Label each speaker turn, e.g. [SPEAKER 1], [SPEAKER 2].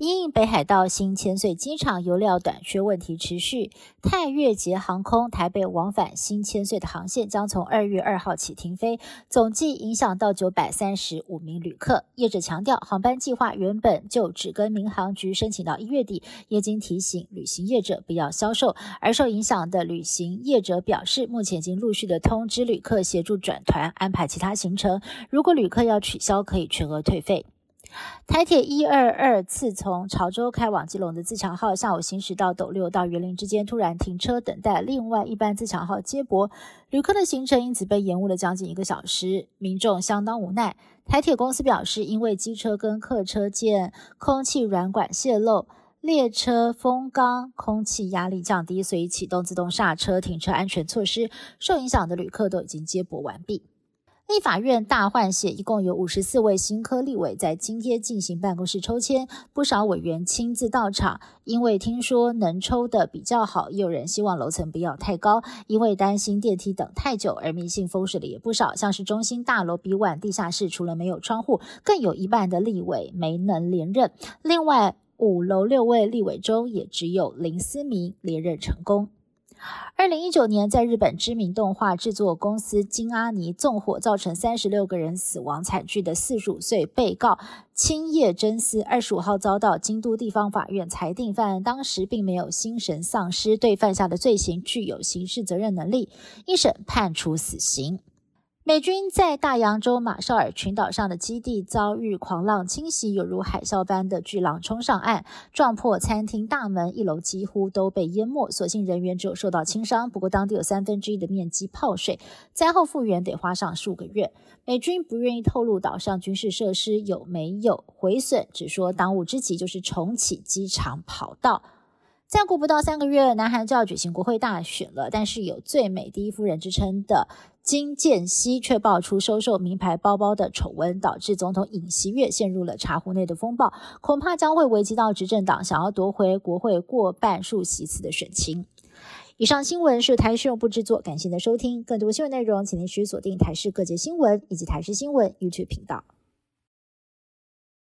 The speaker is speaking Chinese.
[SPEAKER 1] 因北海道新千岁机场油料短缺问题持续，泰越捷航空台北往返新千岁的航线将从二月二号起停飞，总计影响到九百三十五名旅客。业者强调，航班计划原本就只跟民航局申请到一月底，业经提醒旅行业者不要销售。而受影响的旅行业者表示，目前已经陆续的通知旅客协助转团安排其他行程，如果旅客要取消，可以全额退费。台铁一二二次从潮州开往基隆的自强号，下午行驶到斗六到园林之间，突然停车等待另外一班自强号接驳，旅客的行程因此被延误了将近一个小时，民众相当无奈。台铁公司表示，因为机车跟客车间空气软管泄漏，列车风缸空气压力降低，所以启动自动刹车停车安全措施，受影响的旅客都已经接驳完毕。立法院大换血，一共有五十四位新科立委在今天进行办公室抽签，不少委员亲自到场，因为听说能抽的比较好，也有人希望楼层不要太高，因为担心电梯等太久而迷信风水的也不少，像是中心大楼 B 馆地下室除了没有窗户，更有一半的立委没能连任。另外五楼六位立委中，也只有林思明连任成功。二零一九年，在日本知名动画制作公司金阿尼纵火造成三十六个人死亡惨剧的四十五岁被告青叶真司，二十五号遭到京都地方法院裁定犯案当时并没有心神丧失，对犯下的罪行具有刑事责任能力，一审判处死刑。美军在大洋洲马绍尔群岛上的基地遭遇狂浪侵袭，犹如海啸般的巨浪冲上岸，撞破餐厅大门，一楼几乎都被淹没。所幸人员只有受到轻伤，不过当地有三分之一的面积泡水，灾后复原得花上数个月。美军不愿意透露岛上军事设施有没有毁损，只说当务之急就是重启机场跑道。再过不到三个月，南韩就要举行国会大选了，但是有最美第一夫人之称的。金建熙却爆出收受名牌包包的丑闻，导致总统尹锡悦陷入了茶壶内的风暴，恐怕将会危及到执政党想要夺回国会过半数席次的选情。以上新闻是台视用部制作，感谢您的收听。更多新闻内容，请您持续锁定台视各界新闻以及台视新闻 YouTube 频道。